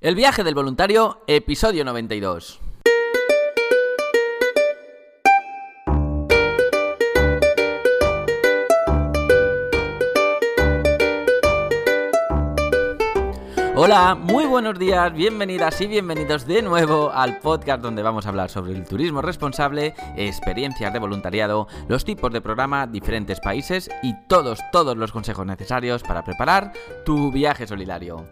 El viaje del voluntario, episodio 92. Hola, muy buenos días, bienvenidas y bienvenidos de nuevo al podcast donde vamos a hablar sobre el turismo responsable, experiencias de voluntariado, los tipos de programa, diferentes países y todos, todos los consejos necesarios para preparar tu viaje solidario.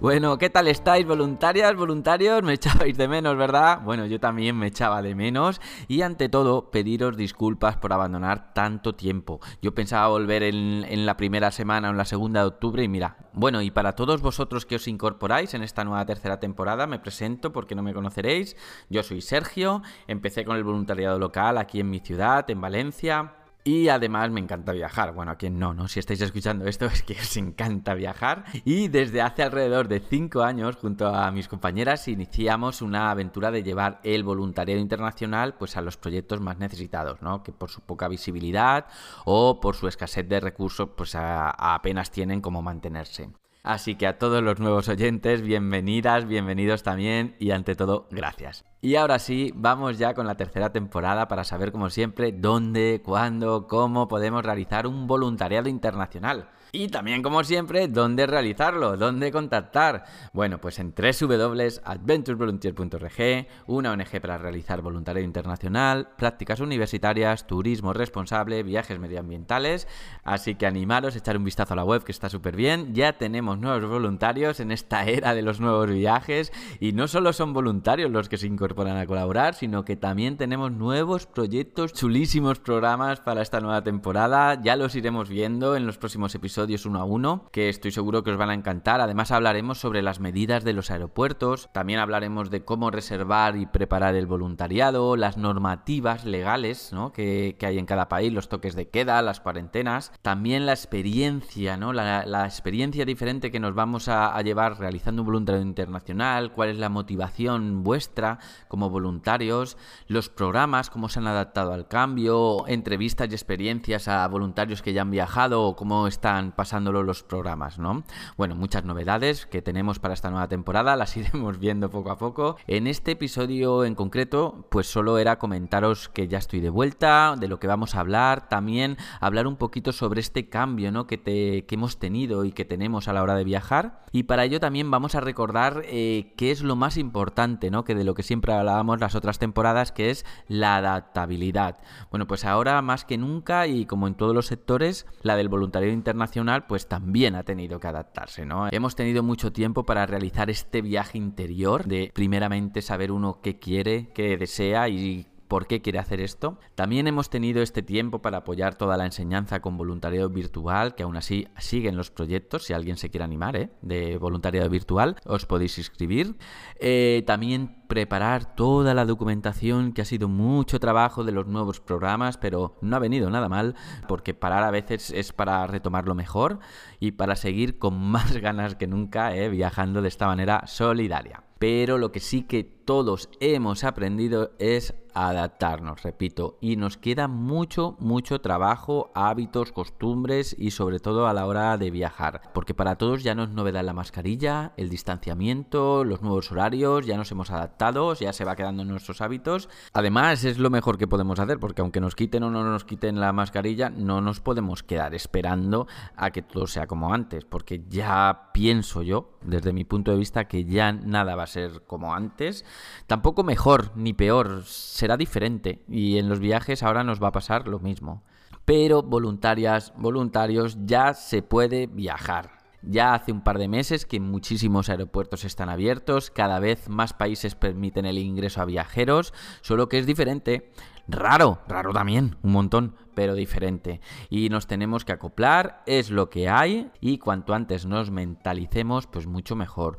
Bueno, ¿qué tal estáis, voluntarias, voluntarios? Me echabais de menos, ¿verdad? Bueno, yo también me echaba de menos y ante todo pediros disculpas por abandonar tanto tiempo. Yo pensaba volver en, en la primera semana o en la segunda de octubre y mira, bueno, y para todos vosotros que os incorporáis en esta nueva tercera temporada, me presento porque no me conoceréis. Yo soy Sergio, empecé con el voluntariado local aquí en mi ciudad, en Valencia. Y además me encanta viajar. Bueno, a quien no, ¿no? Si estáis escuchando esto es que os encanta viajar. Y desde hace alrededor de 5 años, junto a mis compañeras, iniciamos una aventura de llevar el voluntariado internacional pues, a los proyectos más necesitados, ¿no? Que por su poca visibilidad o por su escasez de recursos, pues apenas tienen cómo mantenerse. Así que a todos los nuevos oyentes, bienvenidas, bienvenidos también y ante todo, gracias. Y ahora sí, vamos ya con la tercera temporada para saber como siempre dónde, cuándo, cómo podemos realizar un voluntariado internacional. Y también, como siempre, dónde realizarlo, dónde contactar. Bueno, pues en www.adventurevolunteer.org, una ONG para realizar voluntariado internacional, prácticas universitarias, turismo responsable, viajes medioambientales. Así que animaros echar un vistazo a la web que está súper bien. Ya tenemos nuevos voluntarios en esta era de los nuevos viajes. Y no solo son voluntarios los que se incorporan a colaborar, sino que también tenemos nuevos proyectos, chulísimos programas para esta nueva temporada. Ya los iremos viendo en los próximos episodios uno a uno, que estoy seguro que os van a encantar. Además hablaremos sobre las medidas de los aeropuertos, también hablaremos de cómo reservar y preparar el voluntariado, las normativas legales ¿no? que, hay en cada país, los toques de queda, las cuarentenas, también la experiencia, ¿no? la, experiencia diferente que nos vamos a, a llevar realizando un voluntariado internacional, cuál es la motivación vuestra como voluntarios, los programas, cómo se han adaptado al cambio, entrevistas y experiencias a voluntarios que ya han viajado o cómo están pasándolo los programas, ¿no? Bueno, muchas novedades que tenemos para esta nueva temporada, las iremos viendo poco a poco. En este episodio en concreto, pues solo era comentaros que ya estoy de vuelta, de lo que vamos a hablar, también hablar un poquito sobre este cambio, ¿no? Que, te, que hemos tenido y que tenemos a la hora de viajar. Y para ello también vamos a recordar eh, qué es lo más importante, ¿no? Que de lo que siempre hablábamos las otras temporadas, que es la adaptabilidad. Bueno, pues ahora más que nunca y como en todos los sectores, la del voluntariado internacional pues también ha tenido que adaptarse, ¿no? Hemos tenido mucho tiempo para realizar este viaje interior de primeramente saber uno qué quiere, qué desea y por qué quiere hacer esto. También hemos tenido este tiempo para apoyar toda la enseñanza con voluntariado virtual, que aún así siguen los proyectos, si alguien se quiere animar, ¿eh? de voluntariado virtual, os podéis inscribir. Eh, también preparar toda la documentación, que ha sido mucho trabajo de los nuevos programas, pero no ha venido nada mal, porque parar a veces es para retomarlo mejor y para seguir con más ganas que nunca, ¿eh? viajando de esta manera solidaria. Pero lo que sí que todos hemos aprendido es adaptarnos, repito, y nos queda mucho, mucho trabajo, hábitos, costumbres y sobre todo a la hora de viajar, porque para todos ya no es novedad la mascarilla, el distanciamiento, los nuevos horarios, ya nos hemos adaptado, ya se va quedando en nuestros hábitos. Además, es lo mejor que podemos hacer, porque aunque nos quiten o no nos quiten la mascarilla, no nos podemos quedar esperando a que todo sea como antes, porque ya pienso yo, desde mi punto de vista, que ya nada va a ser como antes Tampoco mejor ni peor, será diferente y en los viajes ahora nos va a pasar lo mismo. Pero voluntarias, voluntarios, ya se puede viajar. Ya hace un par de meses que muchísimos aeropuertos están abiertos, cada vez más países permiten el ingreso a viajeros, solo que es diferente. Raro, raro también, un montón, pero diferente. Y nos tenemos que acoplar, es lo que hay, y cuanto antes nos mentalicemos, pues mucho mejor.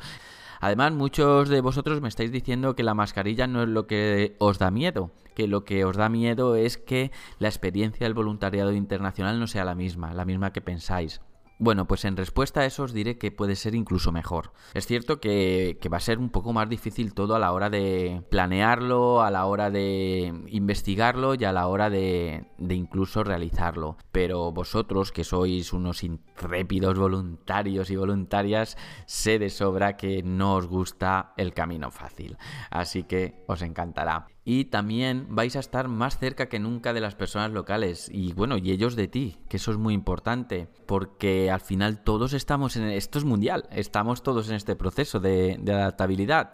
Además, muchos de vosotros me estáis diciendo que la mascarilla no es lo que os da miedo, que lo que os da miedo es que la experiencia del voluntariado internacional no sea la misma, la misma que pensáis. Bueno, pues en respuesta a eso os diré que puede ser incluso mejor. Es cierto que, va a ser un poco más difícil todo a la hora de planearlo, a la hora de investigarlo y a la hora de, de incluso realizarlo. Pero vosotros, que sois unos intrépidos voluntarios y voluntarias, sé de sobra que no os gusta el camino fácil. Así que os encantará y también vais a estar más cerca que nunca de las personas locales y bueno, y ellos de ti, que eso es muy importante, porque al final todos estamos en esto es mundial, estamos todos en este proceso de, de adaptabilidad.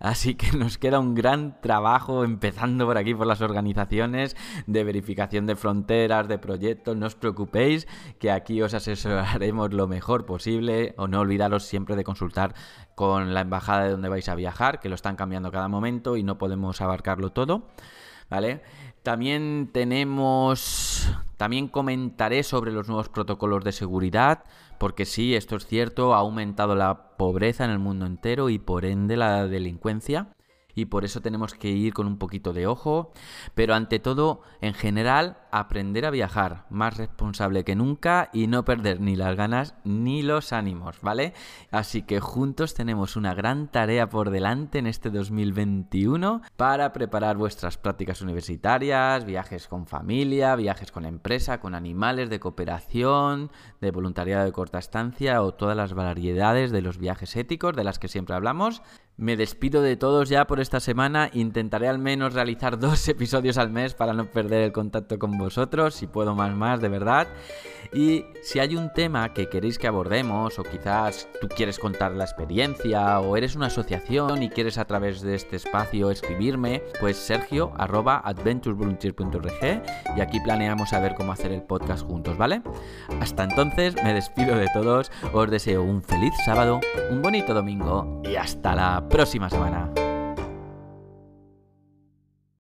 Así que nos queda un gran trabajo empezando por aquí por las organizaciones de verificación de fronteras, de proyectos. No os preocupéis que aquí os asesoraremos lo mejor posible o no olvidaros siempre de consultar con la embajada de donde vais a viajar, que lo están cambiando cada momento y no podemos abarcarlo todo. ¿Vale? También tenemos. También comentaré sobre los nuevos protocolos de seguridad, porque sí, esto es cierto, ha aumentado la pobreza en el mundo entero y por ende la delincuencia y por eso tenemos que ir con un poquito de ojo, pero ante todo, en general, aprender a viajar, más responsable que nunca y no perder ni las ganas ni los ánimos, ¿vale? Así que juntos tenemos una gran tarea por delante en este 2021 para preparar vuestras prácticas universitarias, viajes con familia, viajes con empresa, con animales de cooperación, de voluntariado de corta estancia o todas las variedades de los viajes éticos de las que siempre hablamos. Me despido de todos ya por esta semana. Intentaré al menos realizar dos episodios al mes para no perder el contacto con vosotros. Si puedo más, más, de verdad. Y si hay un tema que queréis que abordemos, o quizás tú quieres contar la experiencia, o eres una asociación y quieres a través de este espacio escribirme, pues sergio arroba adventuresvolunteer.org y aquí planeamos a ver cómo hacer el podcast juntos, ¿vale? Hasta entonces me despido de todos, os deseo un feliz sábado, un bonito domingo y hasta la próxima semana.